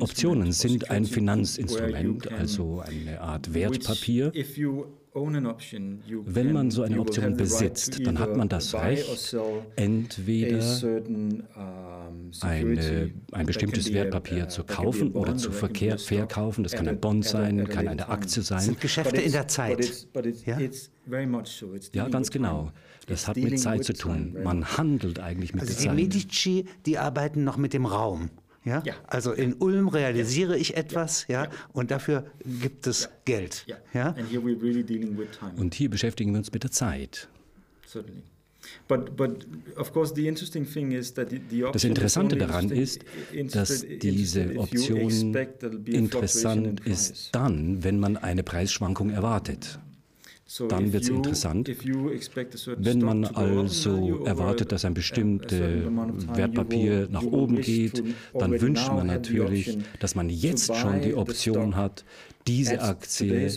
Optionen sind ein Finanzinstrument, also eine Art Wertpapier. Wenn man so eine Option besitzt, dann hat man das Recht, entweder eine, ein bestimmtes Wertpapier zu kaufen oder zu verkehr, verkaufen. Das kann ein Bond sein, kann eine Aktie sein. Das sind Geschäfte in der Zeit. Ja? ja, ganz genau. Das hat mit Zeit zu tun. Man handelt eigentlich mit also der Zeit. Die Medici, die arbeiten noch mit dem Raum. Ja? ja? Also in Ulm realisiere ja. ich etwas, ja, ja, und dafür gibt es Geld. Ja? Und hier beschäftigen wir uns mit der Zeit. Das Interessante daran ist, dass diese Option interessant ist dann, wenn man eine Preisschwankung erwartet. Dann wird es interessant. Wenn man also erwartet, dass ein bestimmtes Wertpapier nach oben geht, dann wünscht man natürlich, dass man jetzt schon die Option hat, diese Aktie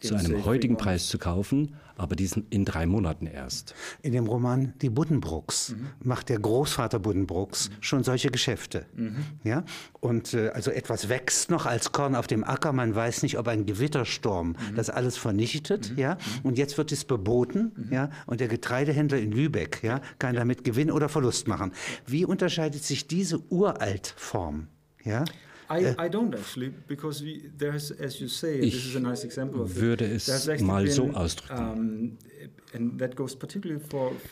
zu einem heutigen Preis zu kaufen, aber diesen in drei Monaten erst. In dem Roman Die Buddenbrooks mhm. macht der Großvater Buddenbrooks mhm. schon solche Geschäfte. Mhm. Ja? Und äh, also etwas wächst noch als Korn auf dem Acker, man weiß nicht, ob ein Gewittersturm mhm. das alles vernichtet. Mhm. Ja? Mhm. Und jetzt wird es verboten ja? und der Getreidehändler in Lübeck ja, kann damit Gewinn oder Verlust machen. Wie unterscheidet sich diese Uraltform? Ja? I. I don't actually, because we, there's, as you say, ich this is a nice example of würde es mal so ausdrücken.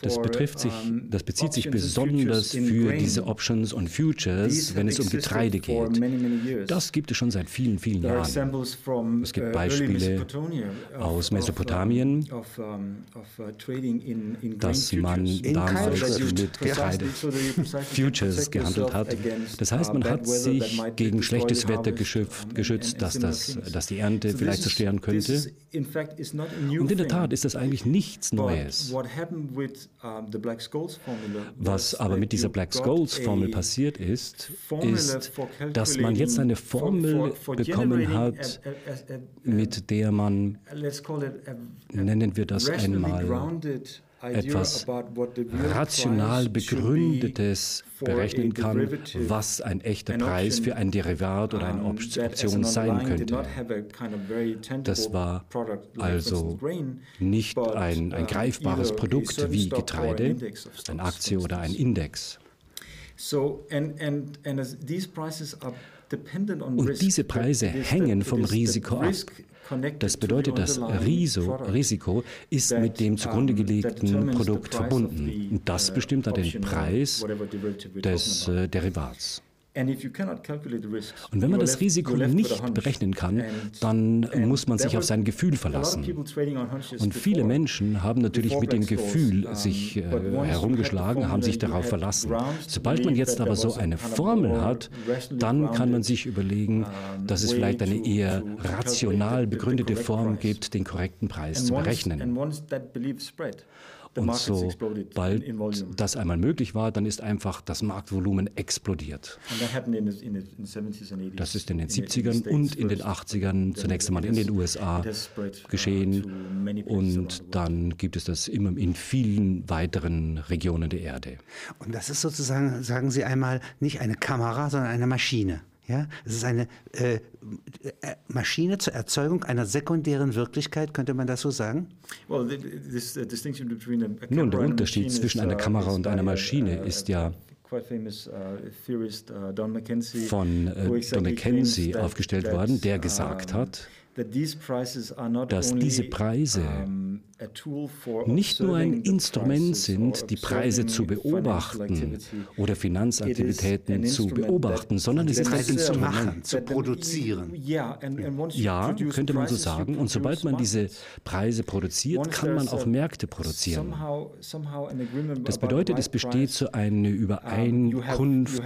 Das, betrifft sich, das bezieht sich besonders für diese Options und Futures, wenn es um Getreide geht. Das gibt es schon seit vielen, vielen Jahren. Es gibt uh, Beispiele aus Mesopotamien, dass man damals mit Getreide Futures gehandelt hat. Das heißt, man hat sich gegen schlechtes Wetter geschützt, dass, das, dass die Ernte vielleicht zerstören könnte. Und in der Tat ist das eigentlich nichts Neues. Was aber mit dieser Black-Scholes-Formel passiert ist, ist, dass man jetzt eine Formel bekommen hat, mit der man, nennen wir das einmal, etwas rational begründetes berechnen kann, was ein echter Preis für ein Derivat oder eine Option sein könnte. Das war also nicht ein, ein greifbares Produkt wie Getreide, eine Aktie oder ein Index. Und diese Preise hängen vom Risiko ab. Das bedeutet, das Risiko ist mit dem zugrunde gelegten Produkt verbunden. Und das bestimmt dann den Preis des äh, Derivats. Und wenn man das Risiko nicht berechnen kann, dann muss man sich auf sein Gefühl verlassen. Und viele Menschen haben natürlich mit dem Gefühl sich äh, herumgeschlagen, haben sich darauf verlassen. Sobald man jetzt aber so eine Formel hat, dann kann man sich überlegen, dass es vielleicht eine eher rational begründete Form gibt, den korrekten Preis zu berechnen. Und sobald das einmal möglich war, dann ist einfach das Marktvolumen explodiert. Das ist in den 70ern und in den 80ern zunächst einmal in den USA uh, geschehen und dann gibt es das immer in vielen weiteren Regionen der Erde. Und das ist sozusagen, sagen Sie einmal, nicht eine Kamera, sondern eine Maschine. Ja, es ist eine äh, äh, Maschine zur Erzeugung einer sekundären Wirklichkeit, könnte man das so sagen? Uh, Nun, der Unterschied zwischen einer uh, Kamera und einer Maschine uh, ist ja von Don McKenzie aufgestellt worden, der gesagt hat, dass diese Preise nicht nur ein Instrument sind, die Preise zu beobachten oder Finanzaktivitäten zu beobachten, sondern es ist ein Instrument zu produzieren. Ja, könnte man so sagen. Und sobald man diese Preise produziert, kann man auch Märkte produzieren. Das bedeutet, es besteht so eine Übereinkunft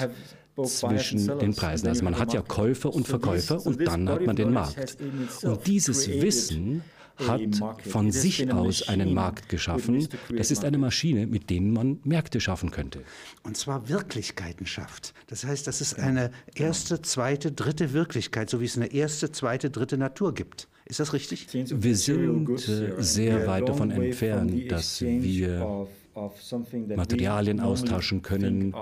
zwischen den Preisen. Also man hat ja Käufer und Verkäufer und dann hat man den Markt. Und dieses Wissen hat von sich aus einen Markt geschaffen. Das ist eine Maschine, mit der man Märkte schaffen könnte. Und zwar Wirklichkeiten schafft. Das heißt, das ist eine erste, zweite, dritte Wirklichkeit, so wie es eine erste, zweite, dritte Natur gibt. Ist das richtig? Wir sind äh, sehr weit davon entfernt, dass wir Materialien austauschen können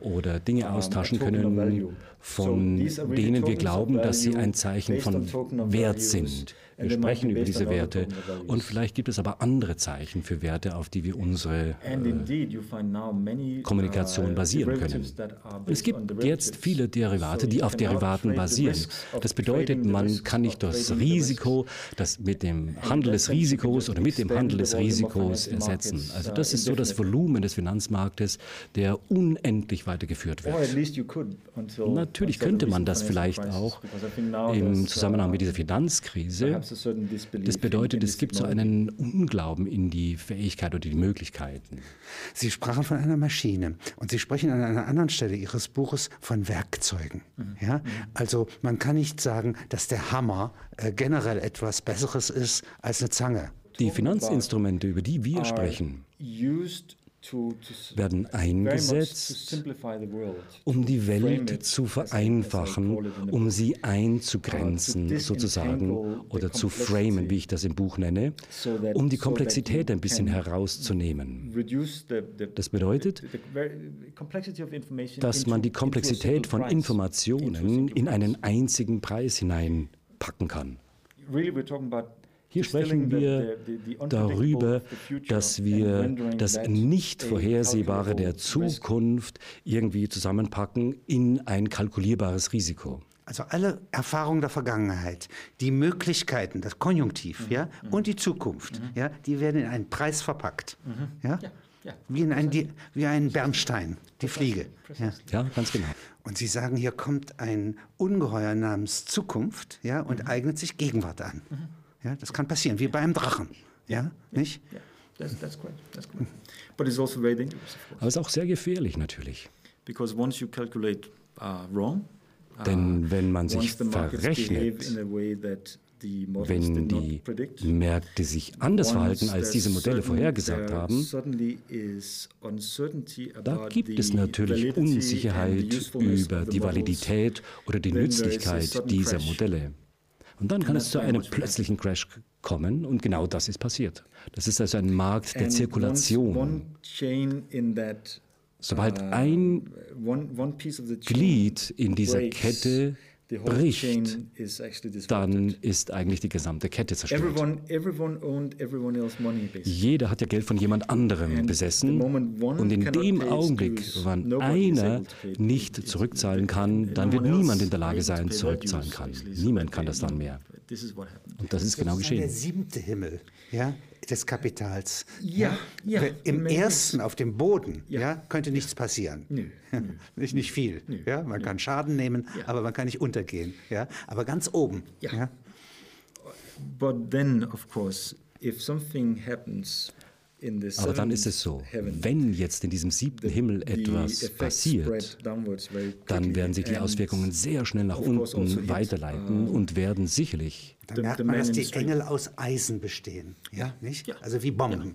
oder Dinge austauschen können, von denen wir glauben, dass sie ein Zeichen von Wert sind. Wir sprechen über diese Werte und vielleicht gibt es aber andere Zeichen für Werte, auf die wir unsere äh, Kommunikation uh, basieren können. Es gibt jetzt viele Derivate, die auf Derivaten basieren. Das bedeutet, man kann nicht das Risiko, das mit dem Handel des Risikos oder mit dem Handel des Risikos ersetzen. Also das ist so das Volumen des Finanzmarktes, der unendlich weitergeführt wird. Natürlich könnte man das vielleicht auch im Zusammenhang mit dieser Finanzkrise das bedeutet, es gibt so einen Unglauben in die Fähigkeit oder die Möglichkeiten. Sie sprachen von einer Maschine und Sie sprechen an einer anderen Stelle Ihres Buches von Werkzeugen. Mhm. Ja? Also man kann nicht sagen, dass der Hammer äh, generell etwas Besseres ist als eine Zange. Die Finanzinstrumente, über die wir sprechen, werden eingesetzt, um die Welt zu vereinfachen, um sie einzugrenzen sozusagen oder zu framen, wie ich das im Buch nenne, um die Komplexität ein bisschen herauszunehmen. Das bedeutet, dass man die Komplexität von Informationen in einen einzigen Preis hineinpacken kann. Hier sprechen wir darüber, dass wir das nicht vorhersehbare der Zukunft irgendwie zusammenpacken in ein kalkulierbares Risiko. Also alle Erfahrungen der Vergangenheit, die Möglichkeiten, das Konjunktiv, mhm. ja, mhm. und die Zukunft, mhm. ja, die werden in einen Preis verpackt, mhm. ja? ja? Ja, wie, in ein, die, wie ein Bernstein, die Fliege. Ja. ja. ganz genau. Und Sie sagen, hier kommt ein Ungeheuer namens Zukunft ja, und mhm. eignet sich Gegenwart an. Ja, das kann passieren, wie bei einem Drachen. Ja, nicht? Ja, that's, that's correct. That's correct. But it's also very dangerous. Aber es ist auch sehr gefährlich natürlich. Because once you calculate uh, wrong, uh, denn wenn man sich verrechnet, wenn die Märkte sich anders verhalten, als diese Modelle vorhergesagt haben, da gibt es natürlich Unsicherheit über die Validität oder die Nützlichkeit dieser Modelle. Und dann kann es zu einem plötzlichen Crash kommen und genau das ist passiert. Das ist also ein Markt der Zirkulation. Sobald uh, ein Glied in dieser Kette bricht, dann ist eigentlich die gesamte Kette zerstört. Jeder hat ja Geld von jemand anderem besessen und in dem Augenblick, wann einer nicht zurückzahlen kann, dann wird niemand in der Lage sein, zurückzahlen kann. Niemand kann das dann mehr. Und das ist genau geschehen. Der siebte Himmel. Ja, des Kapitals. Ja, ja. Im ersten, auf dem Boden, ja. ja könnte nichts passieren. Nö, nö. nicht, nicht viel. Nö, ja, man kann Schaden nehmen, aber man kann nicht untergehen. Ja, aber ganz oben. Ja. But then, of course, if something happens aber dann ist es so, wenn jetzt in diesem siebten Himmel etwas passiert, dann werden sich die Auswirkungen sehr schnell nach unten also weiterleiten uh, und werden sicherlich. Dann merkt man, dass die Engel aus Eisen bestehen, ja, nicht? Also wie Bomben.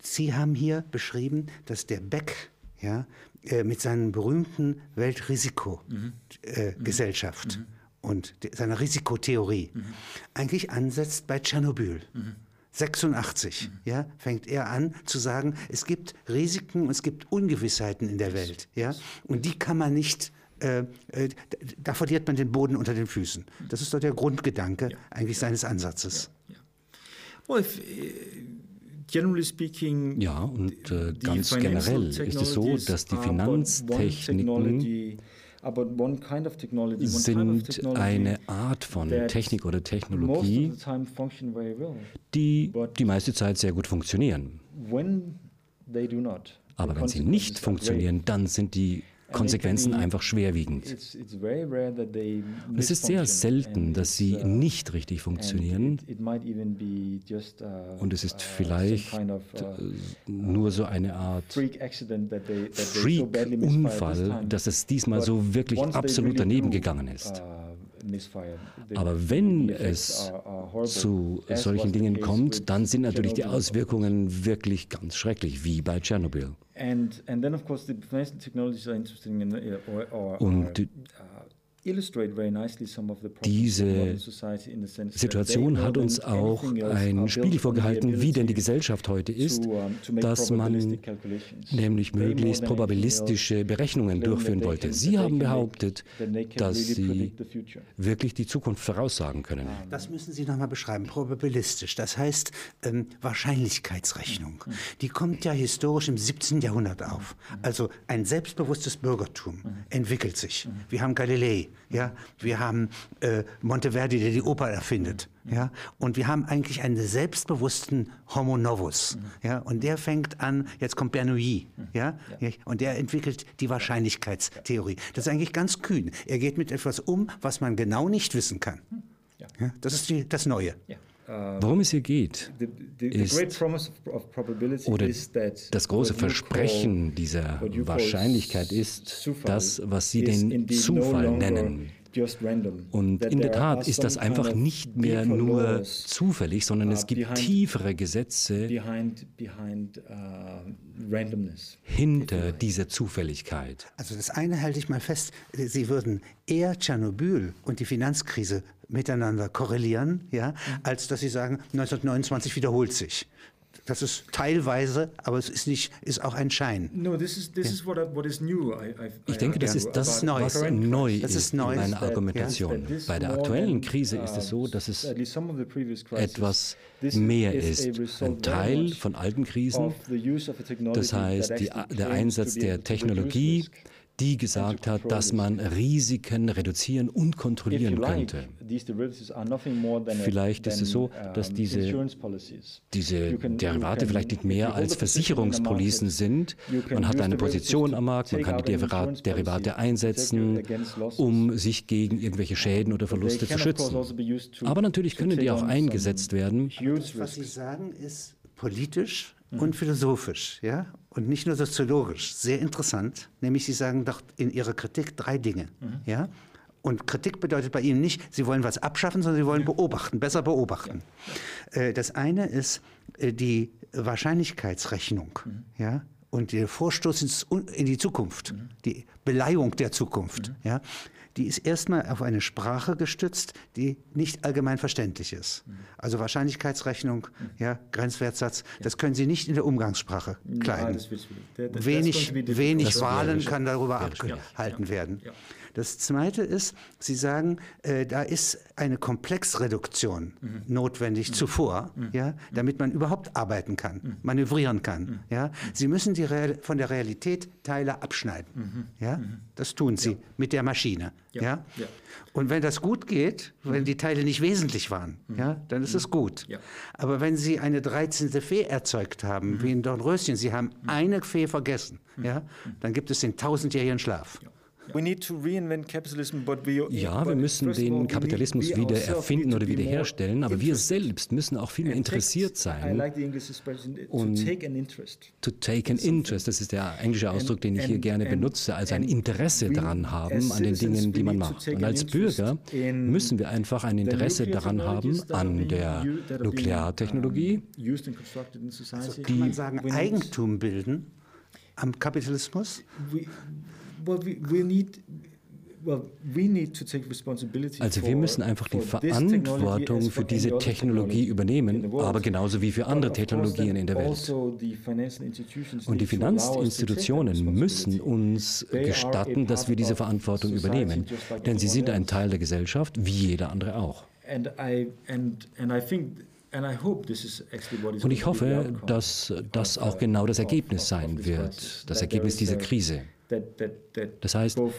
Sie haben hier beschrieben, dass der Beck ja, äh, mit seinen berühmten Weltrisikogesellschaft mhm. äh, mhm. und seiner Risikotheorie mhm. eigentlich ansetzt bei Tschernobyl. Mhm. 86 mhm. ja, fängt er an zu sagen, es gibt Risiken und es gibt Ungewissheiten in der Welt. Ja, und die kann man nicht, äh, äh, da verliert man den Boden unter den Füßen. Das ist doch der Grundgedanke ja. eigentlich seines Ansatzes. Ja, well, if, uh, Generally speaking, ja, und äh, ganz generell ist es so, dass die Finanztechniken sind eine Art von Technik oder Technologie, die die meiste Zeit sehr gut funktionieren. Aber wenn sie nicht funktionieren, dann sind die Konsequenzen einfach schwerwiegend. Und es ist sehr selten, dass sie uh, nicht richtig funktionieren. Uh, Und es ist vielleicht uh, nur so eine Art Freak-Unfall, dass es diesmal so wirklich absolut daneben gegangen ist. Aber wenn es zu solchen Dingen kommt, dann sind natürlich die Auswirkungen wirklich ganz schrecklich, wie bei Tschernobyl. Und die Diese Situation hat uns auch ein Spiegel vorgehalten, wie denn die Gesellschaft heute ist, dass man nämlich möglichst probabilistische Berechnungen durchführen wollte. Sie haben behauptet, dass Sie wirklich die Zukunft voraussagen können. Das müssen Sie nochmal beschreiben, probabilistisch. Das heißt ähm, Wahrscheinlichkeitsrechnung. Die kommt ja historisch im 17. Jahrhundert auf. Also ein selbstbewusstes Bürgertum entwickelt sich. Wir haben Galilei, ja, wir haben äh, Monteverdi, der die Oper erfindet. Ja, und wir haben eigentlich einen selbstbewussten Homo novus. Ja, und der fängt an, jetzt kommt Bernoulli, ja, und der entwickelt die Wahrscheinlichkeitstheorie. Das ist eigentlich ganz kühn. Er geht mit etwas um, was man genau nicht wissen kann. Ja, das ist die, das Neue. Worum es hier geht, ist, oder das große Versprechen dieser Wahrscheinlichkeit ist das, was Sie den Zufall nennen. Und in der Tat ist das einfach nicht mehr nur zufällig, sondern es gibt tiefere Gesetze uh, hinter dieser Zufälligkeit. Also das eine halte ich mal fest, Sie würden eher Tschernobyl und die Finanzkrise miteinander korrelieren, ja, mhm. als dass Sie sagen, 1929 wiederholt sich. Das ist teilweise, aber es ist nicht, ist auch ein Schein. Ich denke, das ist das, was neu ist, ist in meiner Argumentation. Bei der aktuellen Krise ist es so, dass es etwas mehr ist. Ein Teil von alten Krisen, das heißt die, der Einsatz der Technologie, die gesagt hat, dass man Risiken reduzieren und kontrollieren könnte. Vielleicht ist es so, dass diese, diese Derivate vielleicht nicht mehr als Versicherungspolicen sind. Man hat eine Position am Markt, man kann die Derivate einsetzen, um sich gegen irgendwelche Schäden oder Verluste zu schützen. Also Aber natürlich können die auch eingesetzt werden. Was Sie sagen, ist politisch und philosophisch, ja, und nicht nur soziologisch. Sehr interessant. Nämlich, Sie sagen doch in Ihrer Kritik drei Dinge, mhm. ja. Und Kritik bedeutet bei Ihnen nicht, Sie wollen was abschaffen, sondern Sie wollen beobachten, besser beobachten. Ja. Äh, das eine ist äh, die Wahrscheinlichkeitsrechnung, mhm. ja, und der Vorstoß in die Zukunft, mhm. die Beleihung der Zukunft, mhm. ja die ist erstmal auf eine Sprache gestützt, die nicht allgemein verständlich ist. Also Wahrscheinlichkeitsrechnung, ja, Grenzwertsatz, das können Sie nicht in der Umgangssprache kleiden. Wenig, wenig Wahlen kann darüber abgehalten werden. Das Zweite ist, Sie sagen, äh, da ist eine Komplexreduktion mhm. notwendig mhm. zuvor, mhm. ja, damit man überhaupt arbeiten kann, mhm. manövrieren kann. Mhm. Ja. Sie müssen die Real von der Realität Teile abschneiden. Mhm. Ja. Das tun Sie ja. mit der Maschine. Ja. ja. ja. Und wenn das gut geht, wenn die Teile nicht wesentlich waren, ja, dann ist es gut. Aber wenn Sie eine 13. Fee erzeugt haben, wie in Dornröschen, Sie haben eine Fee vergessen, ja, dann gibt es den tausendjährigen Schlaf. Ja, wir müssen den Kapitalismus wieder erfinden oder wiederherstellen, aber wir selbst müssen auch viel mehr interessiert sein. Und to take an interest, das ist der englische Ausdruck, den ich hier gerne benutze, also ein Interesse daran haben an den Dingen, die man macht. Und als Bürger müssen wir einfach ein Interesse daran haben an der Nukleartechnologie. Kann man sagen, Eigentum bilden am Kapitalismus? Also wir müssen einfach die Verantwortung für diese Technologie übernehmen, aber genauso wie für andere Technologien in der Welt. Also Und die Finanzinstitutionen müssen uns gestatten, dass wir diese Verantwortung übernehmen, denn sie sind ein Teil der Gesellschaft, wie jeder andere auch. Und ich hoffe, dass das auch genau das Ergebnis sein wird, das Ergebnis dieser Krise. Das heißt, uh,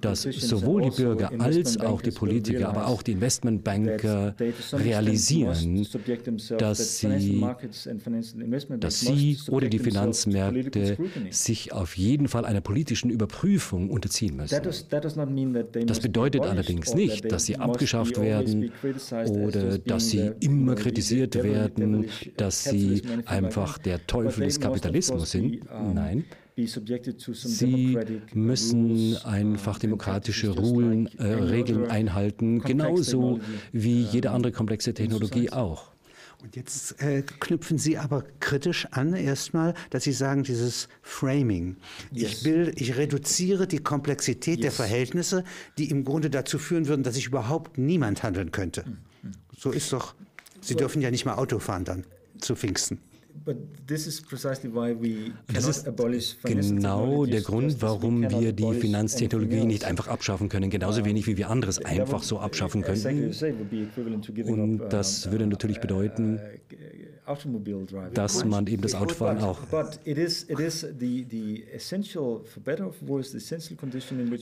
dass sowohl die Bürger als auch die Politiker, aber auch die Investmentbanker realisieren, dass sie, dass sie oder die Finanzmärkte sich auf jeden Fall einer politischen Überprüfung unterziehen müssen. Das bedeutet allerdings nicht, dass sie abgeschafft werden oder dass sie immer kritisiert werden, dass sie einfach der Teufel des Kapitalismus sind. Nein. Sie müssen einfach demokratische Rulen, äh, Regeln einhalten, genauso wie jede andere komplexe Technologie auch. Und jetzt äh, knüpfen Sie aber kritisch an, erstmal, dass Sie sagen, dieses Framing. Yes. Ich, bilde, ich reduziere die Komplexität yes. der Verhältnisse, die im Grunde dazu führen würden, dass ich überhaupt niemand handeln könnte. Mm, So ist doch, Sie dürfen ja nicht mal Auto fahren dann zu Pfingsten. Das ist genau der Grund, warum wir die Finanztechnologie nicht einfach abschaffen können, genauso wenig wie wir anderes einfach so abschaffen könnten. Und das würde natürlich uh, bedeuten, dass man eben das Autofahren auch.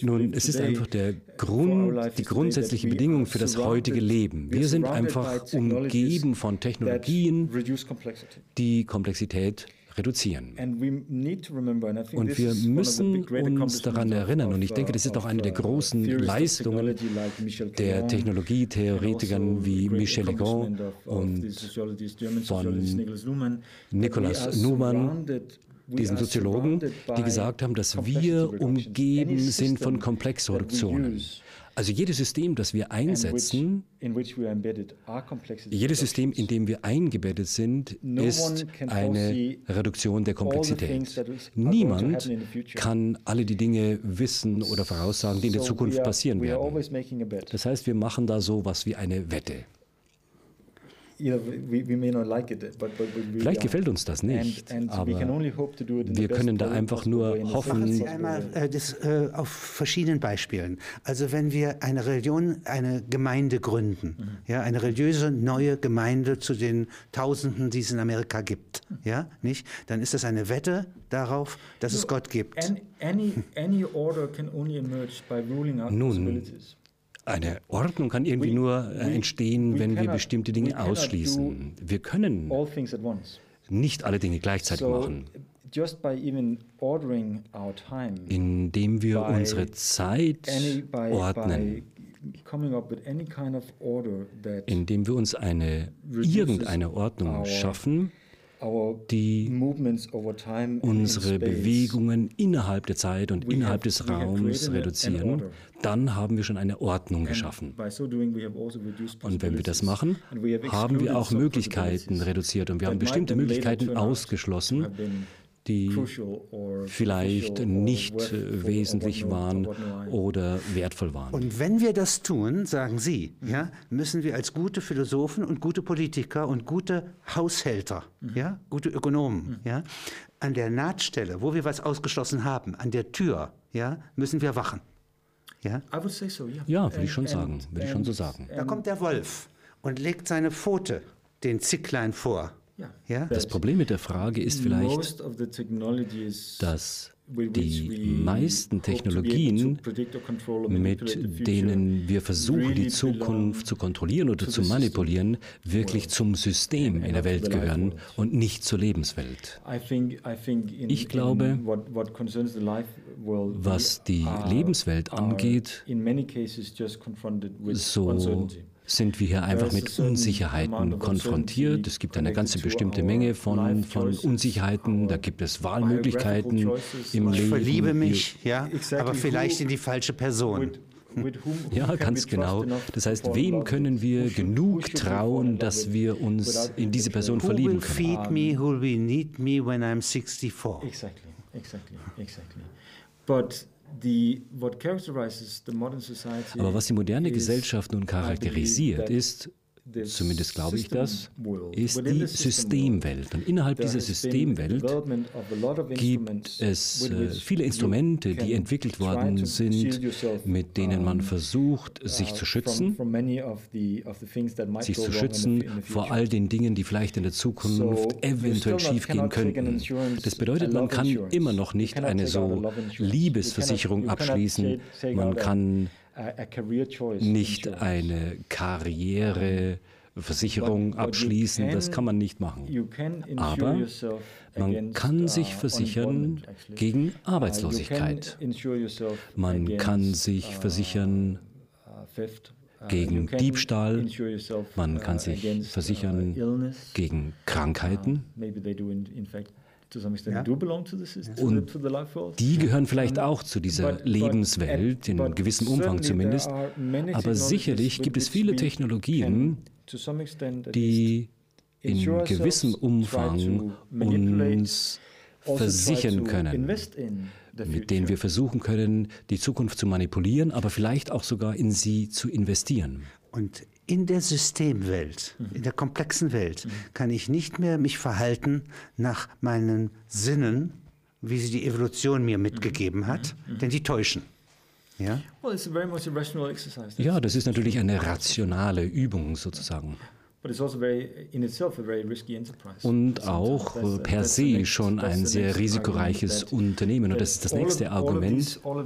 Nun, es ist einfach der Grund, die grundsätzliche Bedingung für das heutige Leben. Wir sind einfach umgeben von Technologien, die Komplexität reduzieren. Und wir müssen uns daran erinnern, und ich denke, das ist auch eine der uh, großen Leistungen der Technologietheoretikern wie Michel Legrand und von Nicolas Newman, diesen Soziologen, die gesagt haben, dass wir umgeben sind von Komplexreduktionen. Also jedes System, das wir einsetzen, jedes System, in dem wir eingebettet sind, ist eine Reduktion der Komplexität. Niemand kann alle die Dinge wissen oder voraussagen, die in der Zukunft passieren werden. Das heißt, wir machen da so was wie eine Wette. Vielleicht gefällt uns das nicht, aber wir können da einfach nur hoffen. Machen Sie einmal äh, das äh, auf verschiedenen Beispielen. Also wenn wir eine Religion, eine Gemeinde gründen, mhm. ja, eine religiöse neue Gemeinde zu den Tausenden, die es in Amerika gibt, ja, nicht? Dann ist das eine Wette darauf, dass es Gott gibt. Nun, eine Ordnung kann irgendwie nur äh, entstehen, wenn wir bestimmte Dinge ausschließen. Wir können nicht alle Dinge gleichzeitig machen. Indem wir unsere Zeit ordnen, indem wir uns eine irgendeine Ordnung schaffen, die unsere Bewegungen innerhalb der Zeit und innerhalb des Raums reduzieren, dann haben wir schon eine Ordnung geschaffen. Also und wenn wir das machen, haben wir auch Möglichkeiten reduziert und wir haben bestimmte Möglichkeiten ausgeschlossen, die vielleicht nicht äh, wesentlich waren oder wertvoll waren. Und wenn wir das tun, sagen Sie, ja, müssen wir als gute Philosophen und gute Politiker und gute Haushälter, mhm. ja, gute Ökonomen, mhm. ja, an der Nahtstelle, wo wir was ausgeschlossen haben, an der Tür, ja, müssen wir wachen. Ja, ja würde ich schon sagen, würde ich schon so sagen. Da kommt der Wolf und legt seine Pfote den Zicklein vor. Ja? Das Problem mit der Frage ist vielleicht, dass die meisten Technologien, mit denen wir versuchen, die Zukunft zu kontrollieren oder zu manipulieren, wirklich zum System in der Welt gehören und nicht zur Lebenswelt. Ich glaube, was die Lebenswelt angeht, so sind wir hier einfach mit Unsicherheiten konfrontiert. Es gibt eine ganze bestimmte Menge von, von Unsicherheiten. Da gibt es Wahlmöglichkeiten im Leben. Ich verliebe mich, ja, aber vielleicht in die falsche Person. Ja, ganz genau. Das heißt, wem können wir genug trauen, dass wir uns in diese Person verlieben können? Who will feed me, who will need me when I'm 64? Exactly, exactly, exactly. But aber was die moderne Gesellschaft nun charakterisiert, ist, zumindest glaube ich das, ist die Systemwelt. Und innerhalb dieser Systemwelt gibt es äh, viele Instrumente, die entwickelt worden sind, mit denen man versucht, sich zu schützen, sich zu schützen vor all den Dingen, die vielleicht in der Zukunft eventuell schiefgehen könnten. Das bedeutet, man kann immer noch nicht eine so Liebesversicherung abschließen, man kann nicht eine Karriereversicherung abschließen, das kann man nicht machen. Aber man kann sich uh, versichern gegen uh, Arbeitslosigkeit. Man kann sich uh, versichern gegen Diebstahl. Man kann sich versichern gegen Krankheiten. Ja? Und die gehören vielleicht auch zu dieser Lebenswelt, in gewissem Umfang zumindest. Aber sicherlich gibt es viele Technologien, die in gewissem Umfang uns also versichern können, mit denen wir versuchen können, die Zukunft zu manipulieren, aber vielleicht auch sogar in sie zu investieren. Und in der Systemwelt, mhm. in der komplexen Welt, mhm. kann ich nicht mehr mich verhalten nach meinen Sinnen, wie sie die Evolution mir mitgegeben hat, mhm. denn die täuschen. Ja? ja, das ist natürlich eine rationale Übung sozusagen. Also Und auch uh, per se schon ein sehr risikoreiches Unternehmen. Und das ist das nächste Argument. Uh,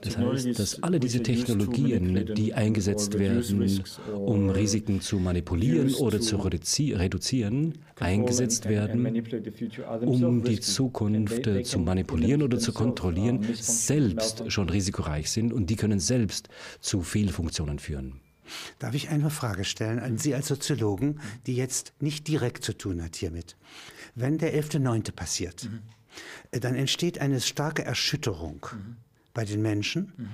das heißt, dass alle diese Technologien, die eingesetzt werden, um Risiken zu manipulieren oder zu reduzieren, eingesetzt werden, um die Zukunft zu manipulieren oder zu kontrollieren, selbst schon risikoreich sind und die können selbst zu Fehlfunktionen führen. Darf ich eine Frage stellen an Sie als Soziologen, die jetzt nicht direkt zu tun hat hiermit? Wenn der 11.9. passiert, mhm. dann entsteht eine starke Erschütterung mhm. bei den Menschen mhm.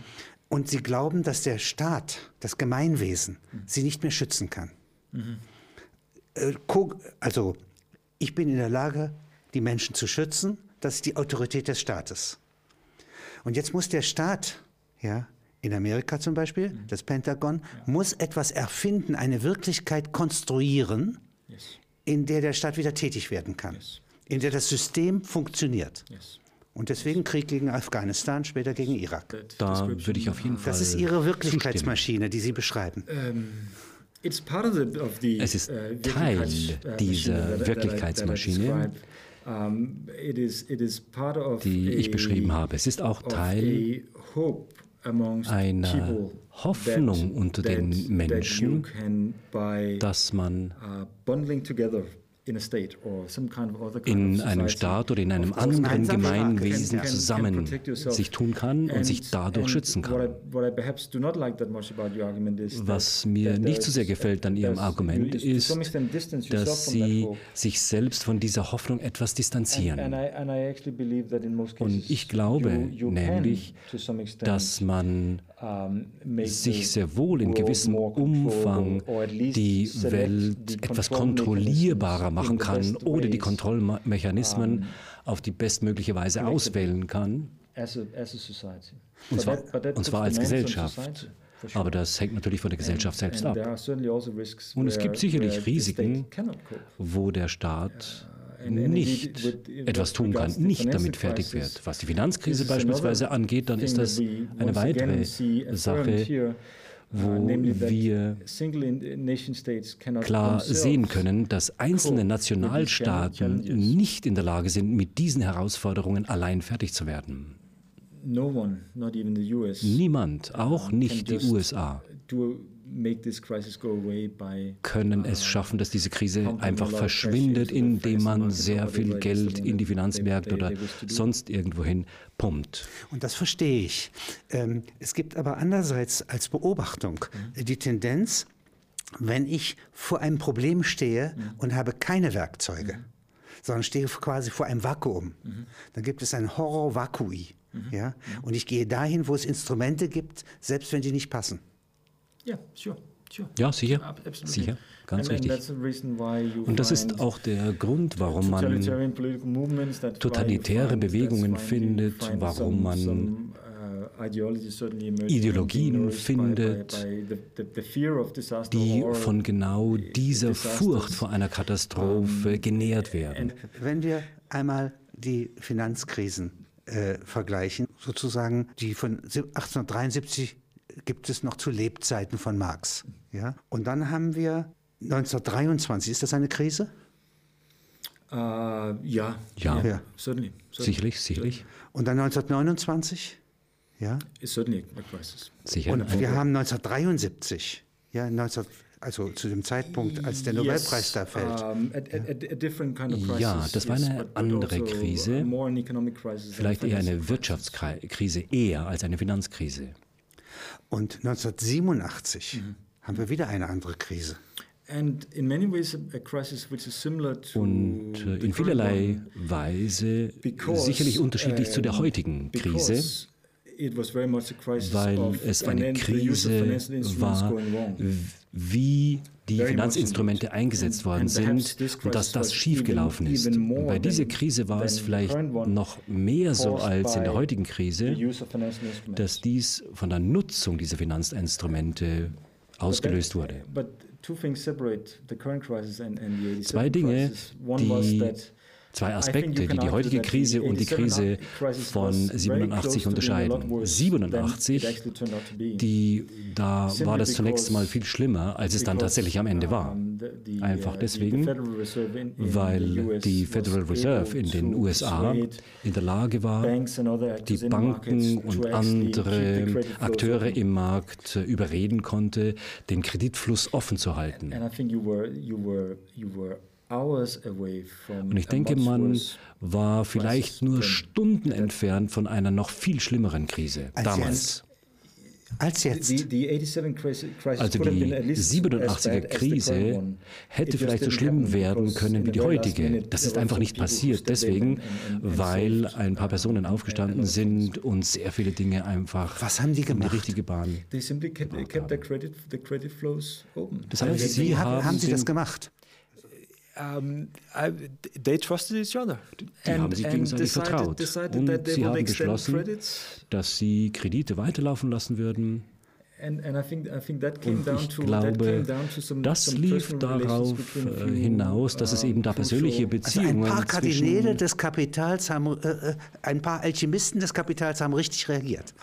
und sie glauben, dass der Staat, das Gemeinwesen, sie nicht mehr schützen kann. Äh, also, ich bin in der Lage, die Menschen zu schützen, das ist die Autorität des Staates. Und jetzt muss der Staat ja, in Amerika zum Beispiel, mhm. das Pentagon, ja. muss etwas erfinden, eine Wirklichkeit konstruieren, yes. in der der Staat wieder tätig werden kann, yes. in der das System funktioniert. Yes. Und deswegen Krieg gegen Afghanistan, später gegen Irak. Da würde ich auf jeden Fall. Das ist Ihre Wirklichkeitsmaschine, die Sie beschreiben. Um, es ist uh, Teil uh, dieser Wirklichkeitsmaschine, die ich beschrieben habe. Es ist auch Teil eine Hoffnung unter den Menschen, dass man in einem Staat oder in einem anderen Gemeinwesen zusammen sich tun kann und sich dadurch schützen kann. Was mir nicht so sehr gefällt an Ihrem Argument ist, dass Sie sich selbst von dieser Hoffnung etwas distanzieren. Und ich glaube nämlich, dass man sich sehr wohl in gewissem Umfang die Welt etwas kontrollierbarer machen kann oder die Kontrollmechanismen auf die bestmögliche Weise auswählen kann. Und zwar, und zwar als Gesellschaft. Aber das hängt natürlich von der Gesellschaft selbst ab. Also und es gibt sicherlich Risiken, wo der Staat nicht etwas tun kann, nicht damit fertig wird. Was die Finanzkrise beispielsweise angeht, dann ist das eine weitere Sache, wo uh, wir klar sehen können, dass einzelne Nationalstaaten nicht in der Lage sind, mit diesen Herausforderungen allein fertig zu werden. Niemand, auch nicht die USA, können es schaffen, dass diese Krise einfach verschwindet, indem man sehr viel Geld in die Finanzmärkte oder sonst irgendwohin pumpt. Und das verstehe ich. Ähm, es gibt aber andererseits als Beobachtung mhm. die Tendenz, wenn ich vor einem Problem stehe mhm. und habe keine Werkzeuge, mhm. sondern stehe quasi vor einem Vakuum, dann gibt es ein Horror Vakui. Ja? Und ich gehe dahin, wo es Instrumente gibt, selbst wenn die nicht passen. Yeah, sure. Ja, sicher. Sicher, ganz richtig. Und das ist auch der Grund, warum man totalitäre Bewegungen findet, warum man uh, Ideologien findet, die von genau dieser Furcht vor einer Katastrophe genährt werden. Wenn wir einmal die Finanzkrisen äh, vergleichen, sozusagen die von 1873 gibt es noch zu Lebzeiten von Marx. Ja? Und dann haben wir 1923, ist das eine Krise? Uh, ja. Ja, ja. Certainly, certainly. sicherlich, sicherlich. Und dann 1929? Ja. Certainly a crisis. Sicher. Und wir haben 1973, ja, 19, also zu dem Zeitpunkt, als der Nobelpreis yes, da fällt. Um, a, a, a kind of crisis, ja, das war eine yes, andere also Krise, vielleicht eher eine Wirtschaftskrise, eher als eine Finanzkrise. Und 1987 mhm. haben wir wieder eine andere Krise. Und äh, in vielerlei Weise sicherlich unterschiedlich zu der heutigen Krise, weil es eine Krise war, wie die Finanzinstrumente eingesetzt worden sind und dass das schiefgelaufen ist. Und bei dieser Krise war es vielleicht noch mehr so als in der heutigen Krise, dass dies von der Nutzung dieser Finanzinstrumente ausgelöst wurde. Zwei Dinge, die zwei Aspekte, die die heutige Krise und die Krise von 87 unterscheiden. 87, die, da war das zunächst mal viel schlimmer, als es dann tatsächlich am Ende war. Einfach deswegen, weil die Federal Reserve in den USA in der Lage war, die Banken und andere Akteure im Markt überreden konnte, den Kreditfluss offen zu halten. Und ich denke, man war vielleicht nur Stunden entfernt von einer noch viel schlimmeren Krise damals. Als jetzt. Also die 87er Krise hätte vielleicht so schlimm werden können wie die heutige. Das ist einfach nicht passiert. Deswegen, weil ein paar Personen aufgestanden sind und sehr viele Dinge einfach Was haben die gemacht? in die richtige Bahn. Das heißt, wie haben Sie das gemacht? Um, I, they trusted each other. Die and, haben sich gegenseitig vertraut. und sie haben beschlossen, dass sie Kredite weiterlaufen lassen würden. Und ich glaube, das lief darauf äh, hinaus, dass es eben da persönliche Beziehungen also ein paar Kardinäle des Kapitals haben, äh, äh, ein paar Alchemisten des Kapitals haben richtig reagiert.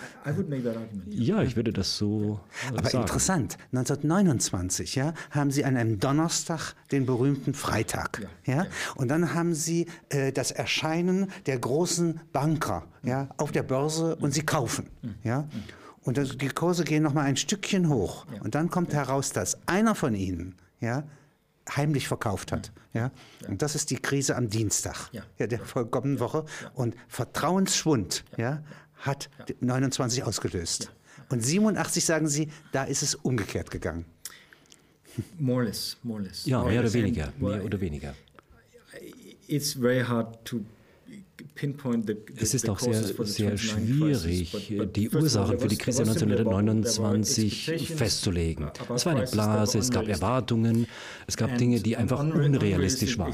Ja, ich würde das so äh, Aber sagen. interessant, 1929 ja, haben sie an einem Donnerstag den berühmten Freitag. Ja, ja? Und dann haben sie äh, das Erscheinen der großen Banker ja, auf der Börse und sie kaufen. Ja? Und das, die Kurse gehen noch mal ein Stückchen hoch. Ja. Und dann kommt ja. heraus, dass einer von ihnen ja, heimlich verkauft hat. Ja. ja. Und das ist die Krise am Dienstag ja. Ja, der vollkommenen Woche. Und Vertrauensschwund ja. hat 29 ausgelöst. Und 87 sagen Sie, da ist es umgekehrt gegangen. More or less, more or less. Ja, mehr oder weniger, mehr oder weniger. It's very hard to es ist auch sehr, sehr schwierig, die Ursachen für die Krise 1929 festzulegen. Es war eine Blase, es gab Erwartungen, es gab Dinge, die einfach unrealistisch waren.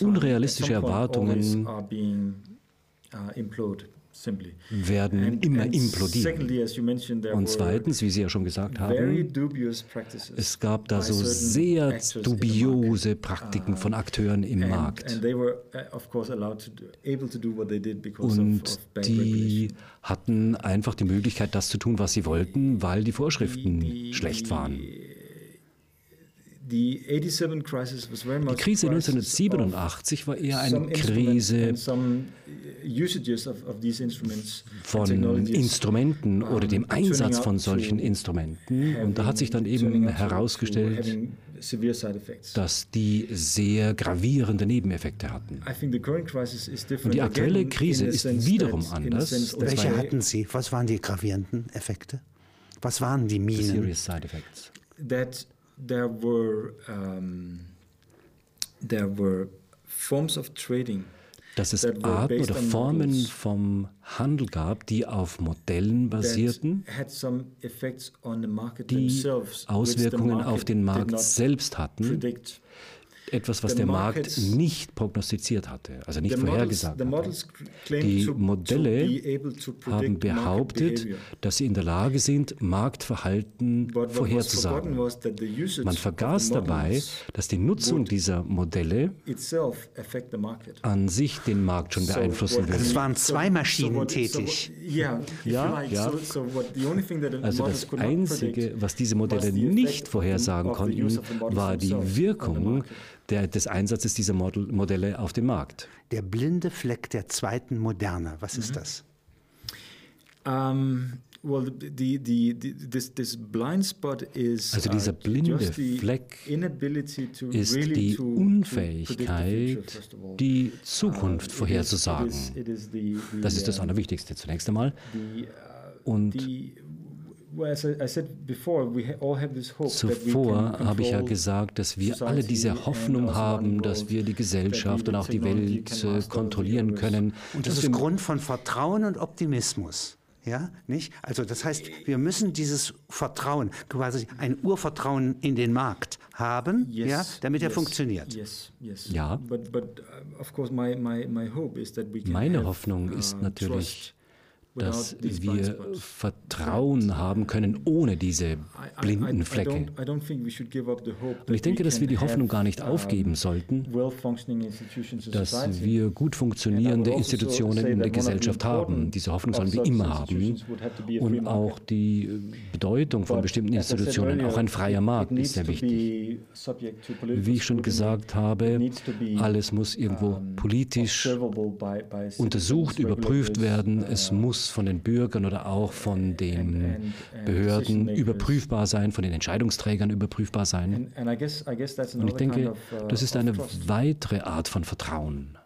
Unrealistische Erwartungen werden immer implodieren. Und zweitens, wie Sie ja schon gesagt haben, es gab da so sehr dubiose Praktiken von Akteuren im Markt. Und die hatten einfach die Möglichkeit, das zu tun, was sie wollten, weil die Vorschriften schlecht waren. Die Krise 1987 war eher eine Krise von Instrumenten oder dem Einsatz von solchen Instrumenten. Und da hat sich dann eben herausgestellt, dass die sehr gravierende Nebeneffekte hatten. Und die aktuelle Krise ist wiederum anders. Welche hatten Sie? Was waren die gravierenden Effekte? Was waren die Minen? Serious side effects. There were um, there were forms of trading dass es Arten oder Formen vom Handel gab, die auf Modellen basierten, die Auswirkungen auf den Markt selbst hatten, etwas, was der Markt nicht prognostiziert hatte, also nicht vorhergesagt hatte. Die Modelle haben behauptet, dass sie in der Lage sind, Marktverhalten vorherzusagen. Man vergaß dabei, dass die Nutzung dieser Modelle an sich den Markt schon beeinflussen würde. Also es waren zwei Maschinen tätig. Ja, ja. Also das Einzige, was diese Modelle nicht vorhersagen konnten, war die Wirkung der, des Einsatzes dieser Model, Modelle auf dem Markt. Der blinde Fleck der zweiten Moderne, was ist mhm. das? Um, well, the, the, the, this, this blind spot is, also dieser uh, blinde Fleck ist die Unfähigkeit, die Zukunft uh, vorherzusagen. Das ist das uh, Allerwichtigste zunächst einmal. Und Zuvor habe ich ja gesagt, dass wir alle diese Hoffnung haben, dass wir die Gesellschaft und auch die Welt äh, kontrollieren können. Und das ist Grund von Vertrauen und Optimismus. Ja, nicht? Also das heißt, wir müssen dieses Vertrauen, quasi ein Urvertrauen in den Markt haben, yes, ja, damit yes, er funktioniert. Yes, ja. Uh, my, my, my Meine Hoffnung ist uh, natürlich, dass wir Vertrauen haben können ohne diese blinden Flecke. Und ich denke, dass wir die Hoffnung gar nicht aufgeben sollten, dass wir gut funktionierende also Institutionen in der Gesellschaft haben. Diese Hoffnung sollen wir immer haben. Und auch die Bedeutung von bestimmten Institutionen, auch ein freier Markt ist sehr wichtig. Wie ich schon gesagt habe, alles muss irgendwo politisch untersucht, überprüft werden. Es muss von den Bürgern oder auch von den Behörden überprüfbar sein, von den Entscheidungsträgern überprüfbar sein. Und ich denke, uh, das ist eine weitere Art von Vertrauen.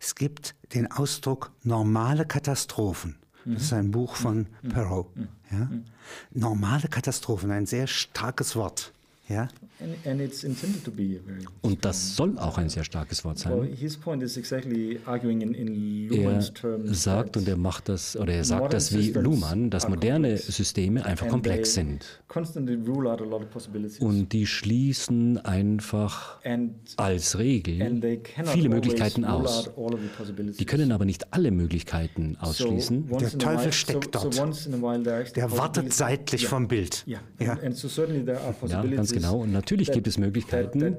Es gibt den Ausdruck normale Katastrophen. Das ist ein Buch von mhm. Perrault. Mhm. Ja? Mhm. Normale Katastrophen, ein sehr starkes Wort. Ja? Und das soll auch ein sehr starkes Wort sein. Er sagt und er macht das oder er sagt das wie Luhmann, dass moderne Systeme einfach komplex sind. Und die schließen einfach als Regel viele Möglichkeiten aus. Die können aber nicht alle Möglichkeiten ausschließen. Der Teufel steckt dort. Der wartet seitlich vom Bild. Ja, ganz genau. Und natürlich gibt es Möglichkeiten,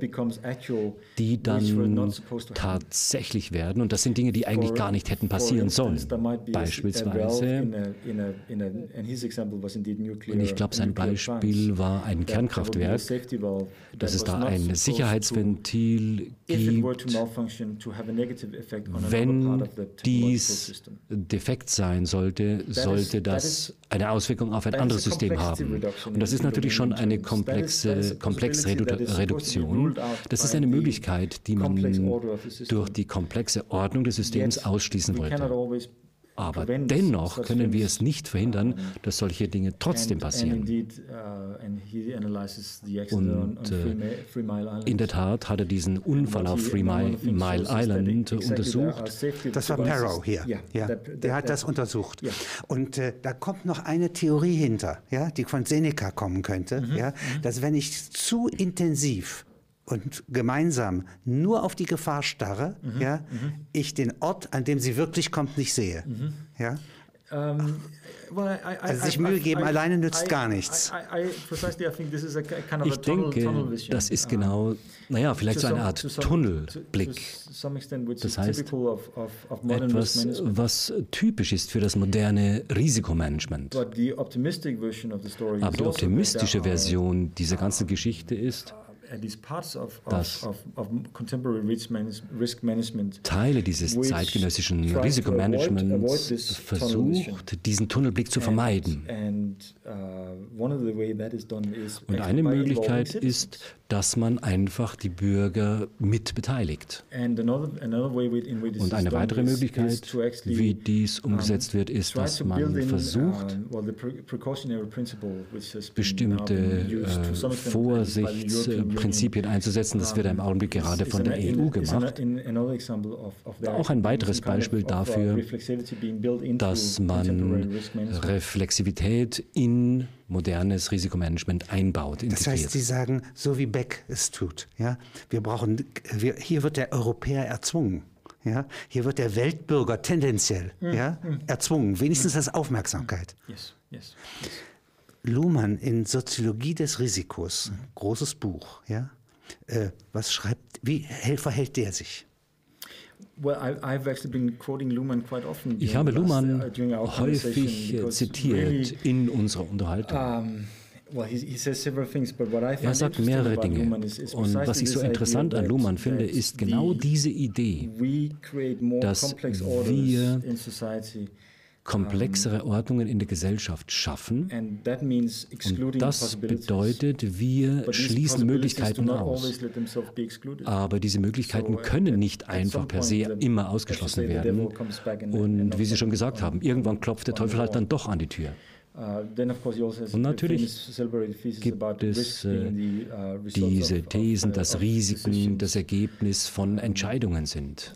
die dann tatsächlich werden. Und das sind Dinge, die eigentlich gar nicht hätten passieren sollen. Beispielsweise, und ich glaube, sein Beispiel war ein Kernkraftwerk, dass es da ein Sicherheitsventil gibt, wenn dies defekt sein sollte, sollte das eine Auswirkung auf ein anderes System haben. Und das ist natürlich schon eine komplexe, komplexe Reduktion. Das ist eine Möglichkeit, die man durch die komplexe Ordnung des Systems ausschließen wollte. Aber dennoch können wir es nicht verhindern, dass solche Dinge trotzdem passieren. Uh, Und äh, in der Tat hat er diesen Unfall auf Three Mile, Mile Island untersucht. Das war Barrow hier. Ja, der hat das untersucht. Und äh, da kommt noch eine Theorie hinter, ja, die von Seneca kommen könnte, mhm. ja, mhm. dass wenn ich zu intensiv und gemeinsam nur auf die Gefahr starre, mhm. ja, mhm. ich den Ort, an dem sie wirklich kommt, nicht sehe. Mhm. Ja? Um, ähm, well, I, I, also sich Mühe geben I, alleine nützt gar nichts. Ich denke, das ist genau, naja, vielleicht so eine Art Tunnelblick. Das heißt, etwas, was typisch ist für das moderne Risikomanagement. Aber die also optimistische Version dieser ganzen Geschichte ist, dass Teile dieses zeitgenössischen Risikomanagements versucht, diesen Tunnelblick zu vermeiden. Uh, Und eine Möglichkeit ist, dass man einfach die Bürger mit beteiligt. Und eine weitere Möglichkeit, wie dies umgesetzt wird, ist, dass man versucht, bestimmte äh, Vorsichtsprinzipien einzusetzen. Das wird im Augenblick gerade von der EU gemacht. Auch ein weiteres Beispiel dafür, dass man Reflexivität in modernes Risikomanagement einbaut. Integriert. Das heißt, Sie sagen, so wie Beck es tut, ja, wir brauchen, wir, hier wird der Europäer erzwungen. Ja, hier wird der Weltbürger tendenziell mm, ja, mm. erzwungen, wenigstens als Aufmerksamkeit. Yes, yes, yes. Luhmann in Soziologie des Risikos, großes Buch, ja, äh, was schreibt, wie verhält der sich? Ich habe Luhmann uh, häufig zitiert in unserer Unterhaltung. Er sagt mehrere Dinge. Und was ich so interessant an Luhmann finde, ist genau diese Idee, dass wir komplexere Ordnungen in der Gesellschaft schaffen. Und das bedeutet, wir schließen Möglichkeiten aus. Aber diese Möglichkeiten können nicht einfach per se immer ausgeschlossen werden. Und wie Sie schon gesagt haben, irgendwann klopft der Teufel halt dann doch an die Tür. Also Und natürlich gibt es äh, uh, diese Thesen, dass Risiken das Ergebnis von Entscheidungen sind.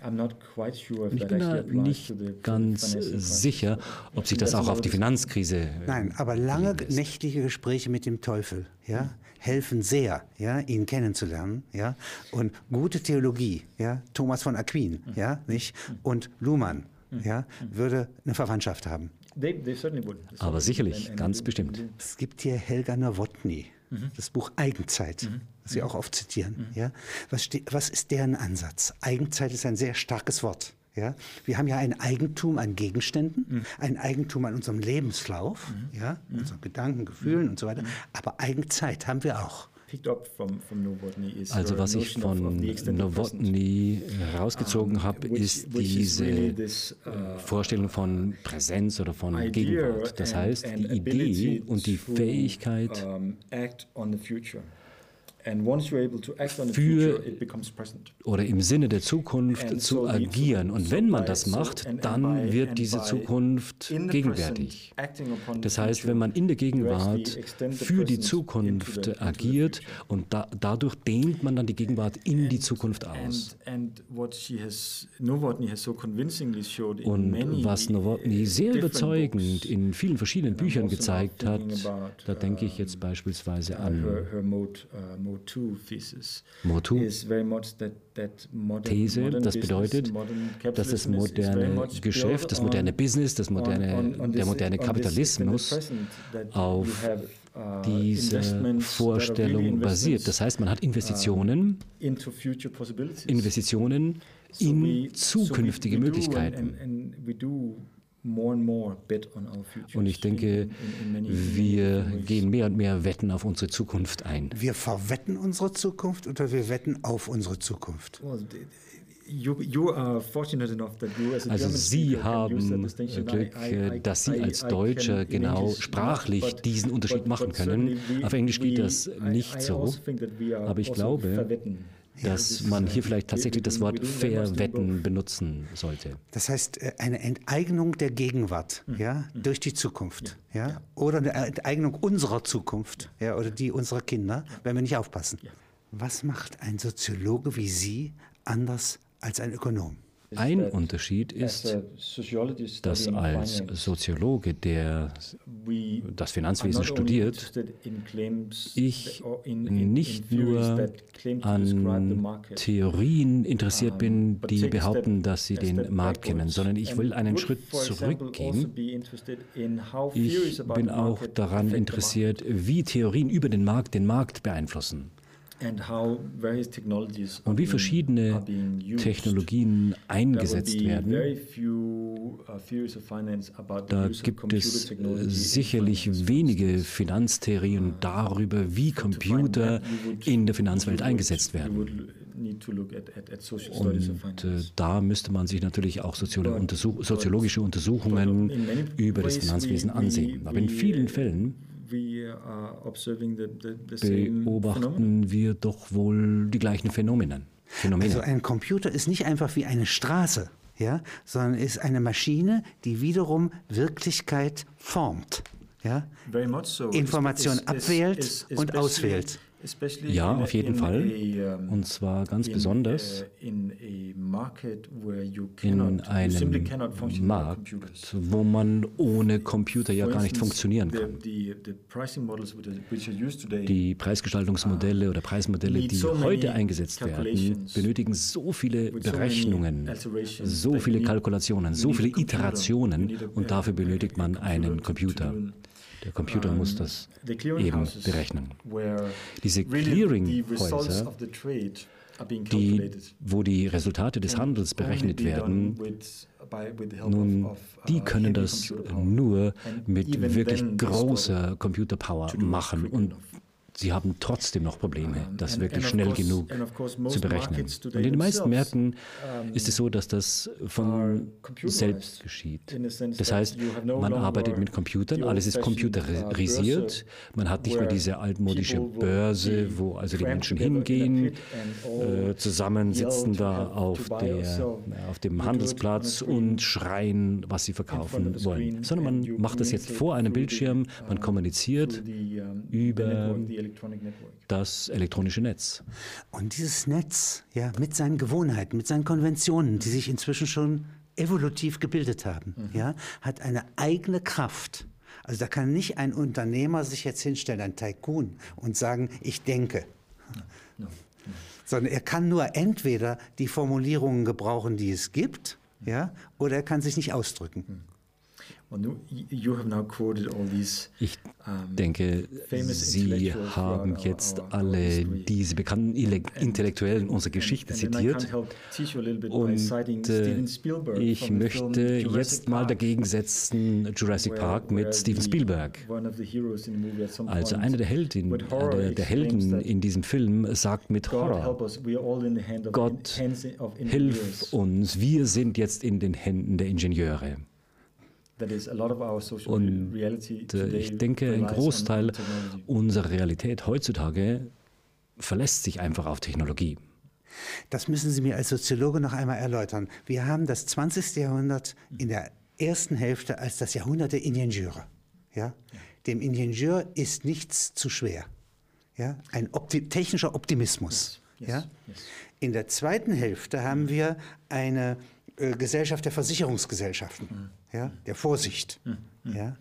Ich bin da nicht ganz sicher, ob sich das auch auf die Finanzkrise. Nein, aber lange nächtliche Gespräche mit dem Teufel, ja, helfen sehr, ja, ihn kennenzulernen, ja, und gute Theologie, ja, Thomas von Aquin, ja, nicht, und Luhmann, ja, würde eine Verwandtschaft haben. Aber sicherlich, ganz bestimmt. Es gibt hier Helga Nowotny, mhm. das Buch Eigenzeit, mhm. das Sie auch oft zitieren. Mhm. Ja? Was, was ist deren Ansatz? Eigenzeit ist ein sehr starkes Wort. Ja? Wir haben ja ein Eigentum an Gegenständen, mhm. ein Eigentum an unserem Lebenslauf, mhm. ja? Mhm. unseren Gedanken, Gefühlen und so weiter. Aber Eigenzeit haben wir auch. Also was ich von Novotny herausgezogen habe, ist diese uh, Vorstellung von Präsenz oder von Gegenwart. Das heißt, die Idee und die Fähigkeit, für oder im Sinne der Zukunft zu agieren. Und wenn man das macht, dann wird diese Zukunft gegenwärtig. Das heißt, wenn man in der Gegenwart für die Zukunft agiert und da, dadurch dehnt man dann die Gegenwart in die Zukunft aus. Und was Novotny sehr überzeugend in vielen verschiedenen Büchern also gezeigt hat, da denke ich jetzt beispielsweise an These, das bedeutet, dass das moderne Geschäft, das moderne Business, das moderne, der moderne Kapitalismus auf uh, diese Vorstellung basiert. Das heißt, man hat Investitionen, Investitionen in zukünftige Möglichkeiten. Und ich denke, wir gehen mehr und mehr Wetten auf unsere Zukunft ein. Wir verwetten unsere Zukunft oder wir wetten auf unsere Zukunft? Also Sie haben Glück, dass Sie als Deutscher genau sprachlich diesen Unterschied machen können. Auf Englisch geht das nicht so. Also Aber ich glaube, dass man hier vielleicht tatsächlich das Wort Verwetten benutzen sollte. Das heißt, äh, eine Enteignung der Gegenwart mhm. ja, mhm. durch die Zukunft. Ja? Oder eine Enteignung unserer Zukunft ja, oder die unserer Kinder, wenn wir nicht aufpassen. Was macht ein Soziologe wie Sie anders als ein Ökonom? Ein Unterschied ist, dass als Soziologe, der das Finanzwesen studiert, ich nicht nur an Theorien interessiert bin, die behaupten, dass sie den Markt kennen, sondern ich will einen Schritt zurückgehen. Ich bin auch daran interessiert, wie Theorien über den Markt den Markt beeinflussen und wie verschiedene Technologien eingesetzt werden. Uh, da gibt es sicherlich wenige Finanztheorien uh, darüber, wie Computer in der Finanzwelt eingesetzt werden. Und äh, da müsste man sich natürlich auch soziologische Untersuchungen über das Finanzwesen ansehen. Aber in vielen Fällen beobachten wir doch wohl die gleichen Phänomene. Phänomene. Also ein Computer ist nicht einfach wie eine Straße, ja, sondern ist eine Maschine, die wiederum Wirklichkeit formt. Ja? Information abwählt und auswählt. Ja, auf jeden Fall. Und zwar ganz besonders in einem Markt, wo man ohne Computer ja gar nicht funktionieren kann. Die Preisgestaltungsmodelle oder Preismodelle, die heute eingesetzt werden, benötigen so viele Berechnungen, so viele Kalkulationen, so viele Iterationen und dafür benötigt man einen Computer. Der Computer muss das eben berechnen. Diese Clearinghäuser, die, wo die Resultate des Handels berechnet werden, nun, die uh, können das nur mit wirklich großer Computerpower machen und Sie haben trotzdem noch Probleme, das wirklich schnell genug zu berechnen. Und in den meisten Märkten ist es so, dass das von selbst geschieht. Das heißt, man arbeitet mit Computern, alles ist computerisiert. Man hat nicht mehr diese altmodische Börse, wo also die Menschen hingehen, äh, zusammen sitzen da auf, der, auf dem Handelsplatz und schreien, was sie verkaufen wollen, sondern man macht das jetzt vor einem Bildschirm, man kommuniziert über das elektronische Netz. Und dieses Netz, ja, mit seinen Gewohnheiten, mit seinen Konventionen, die sich inzwischen schon evolutiv gebildet haben, mhm. ja, hat eine eigene Kraft. Also da kann nicht ein Unternehmer sich jetzt hinstellen, ein Tycoon, und sagen, ich denke. Ja. Ja. Sondern er kann nur entweder die Formulierungen gebrauchen, die es gibt, ja, oder er kann sich nicht ausdrücken. Ich denke, Sie haben jetzt alle diese bekannten Intellektuellen unserer Geschichte zitiert. Und äh, ich möchte jetzt mal dagegen setzen Jurassic Park mit Steven Spielberg. Also einer der Helden, einer der Helden in diesem Film sagt mit Horror, Gott, hilf uns, wir sind jetzt in den Händen der Ingenieure. Und äh, ich denke, ein Großteil unserer Realität heutzutage verlässt sich einfach auf Technologie. Das müssen Sie mir als Soziologe noch einmal erläutern. Wir haben das 20. Jahrhundert in der ersten Hälfte als das Jahrhundert der Ingenieure. Ja? Dem Ingenieur ist nichts zu schwer. Ja? Ein Opti technischer Optimismus. Yes. Yes. Ja? Yes. In der zweiten Hälfte haben wir eine äh, Gesellschaft der Versicherungsgesellschaften, mhm. Ja, der Vorsicht. Mhm. mhm. Ja.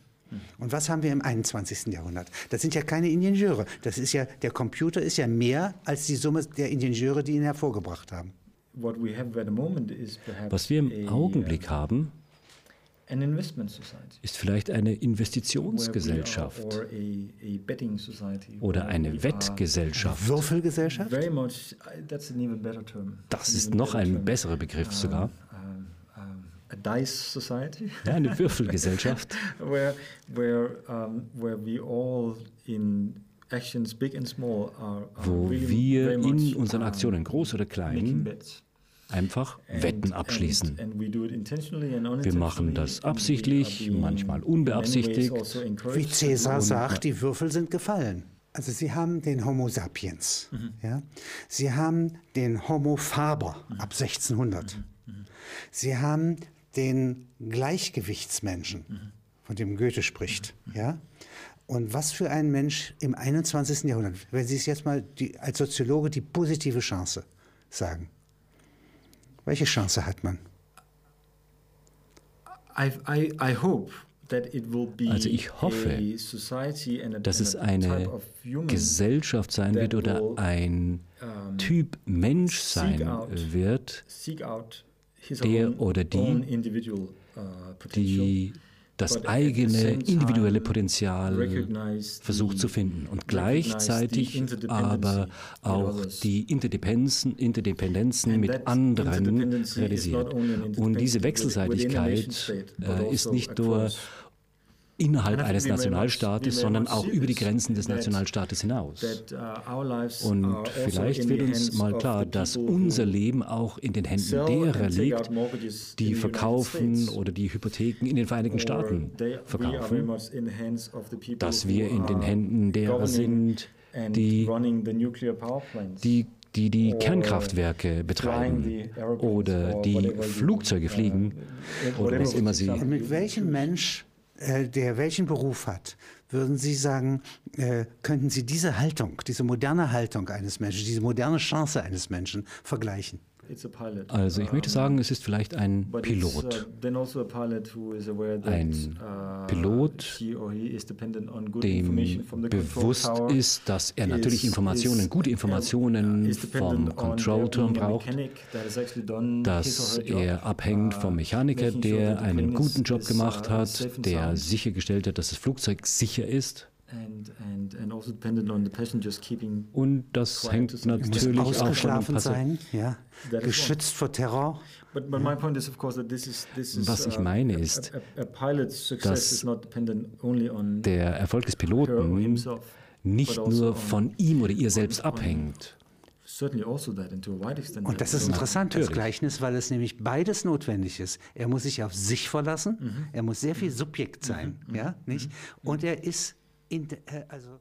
Und was haben wir im 21. Jahrhundert? Das sind ja keine Ingenieure. Das ist ja, der Computer ist ja mehr als die Summe der Ingenieure, die ihn hervorgebracht haben. Was wir im Augenblick haben, ist vielleicht eine Investitionsgesellschaft oder eine Wettgesellschaft. Würfelgesellschaft? Das ist noch ein besserer Begriff sogar a dice society. Ja, eine Würfelgesellschaft. where, where, um, where we all in actions, big and small, are, are Wo really wir in unseren Aktionen, groß oder klein, einfach Wetten abschließen. Wir machen das absichtlich, manchmal unbeabsichtigt. Also Wie Cäsar sagt, die Würfel sind gefallen. Also Sie haben den Homo sapiens, mhm. ja? Sie haben den Homo faber mhm. ab 1600. Mhm. mhm. Sie haben den Gleichgewichtsmenschen, mhm. von dem Goethe spricht. Mhm. Ja? Und was für ein Mensch im 21. Jahrhundert, wenn Sie es jetzt mal die, als Soziologe die positive Chance sagen. Welche Chance hat man? I, I, I hope also ich hoffe, dass es eine Gesellschaft sein wird oder ein Typ Mensch sein wird, der oder die, uh, die das eigene individuelle Potenzial versucht zu finden und gleichzeitig aber auch die Interdependenzen, Interdependenzen mit anderen realisiert. Und diese Wechselseitigkeit äh, ist nicht nur innerhalb eines Nationalstaates, sondern auch über die Grenzen des Nationalstaates hinaus. Uh, Und vielleicht wird uns mal klar, dass unser Leben auch in den Händen derer liegt, die verkaufen oder die Hypotheken in den Vereinigten Staaten verkaufen, dass wir in den Händen derer sind, die die die die Kernkraftwerke betreiben oder die Flugzeuge fliegen oder was immer sie. Mit welchem Mensch äh, der welchen Beruf hat, würden Sie sagen, äh, könnten Sie diese Haltung, diese moderne Haltung eines Menschen, diese moderne Chance eines Menschen vergleichen? Also ich möchte sagen, es ist vielleicht ein Pilot. Uh, also ein uh, Pilot, dem bewusst ist, dass er natürlich Informationen, gute Informationen vom Control-Turm braucht, dass er abhängt vom uh, Mechaniker, der einen guten Job gemacht hat, der sichergestellt hat, dass das Flugzeug sicher ist. Also Und das hängt natürlich auch von dem sein, ja. geschützt vor Terror. Was ich meine ist, dass der Erfolg des Piloten nicht also nur von ihm oder ihr selbst abhängt. Also Und das ist interessant, das Gleichnis, weil es nämlich beides notwendig ist. Er muss sich auf sich verlassen, mhm. er muss sehr viel Subjekt sein, mhm. ja, nicht? Mhm. Und er ist in, äh, also